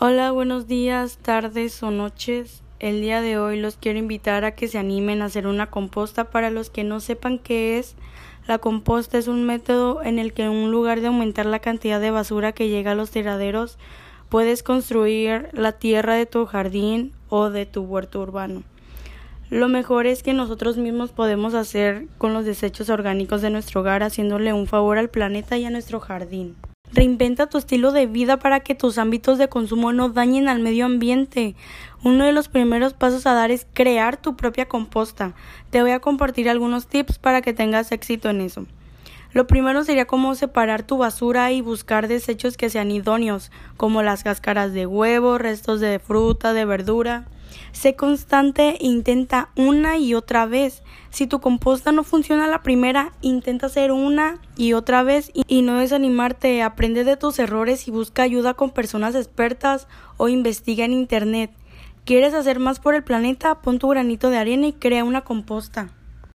Hola, buenos días, tardes o noches. El día de hoy los quiero invitar a que se animen a hacer una composta. Para los que no sepan qué es, la composta es un método en el que en lugar de aumentar la cantidad de basura que llega a los tiraderos, puedes construir la tierra de tu jardín o de tu huerto urbano. Lo mejor es que nosotros mismos podemos hacer con los desechos orgánicos de nuestro hogar haciéndole un favor al planeta y a nuestro jardín. Reinventa tu estilo de vida para que tus ámbitos de consumo no dañen al medio ambiente. Uno de los primeros pasos a dar es crear tu propia composta. Te voy a compartir algunos tips para que tengas éxito en eso. Lo primero sería cómo separar tu basura y buscar desechos que sean idóneos, como las cáscaras de huevo, restos de fruta, de verdura. Sé constante e intenta una y otra vez. Si tu composta no funciona la primera, intenta hacer una y otra vez y no desanimarte. Aprende de tus errores y busca ayuda con personas expertas o investiga en internet. ¿Quieres hacer más por el planeta? Pon tu granito de arena y crea una composta.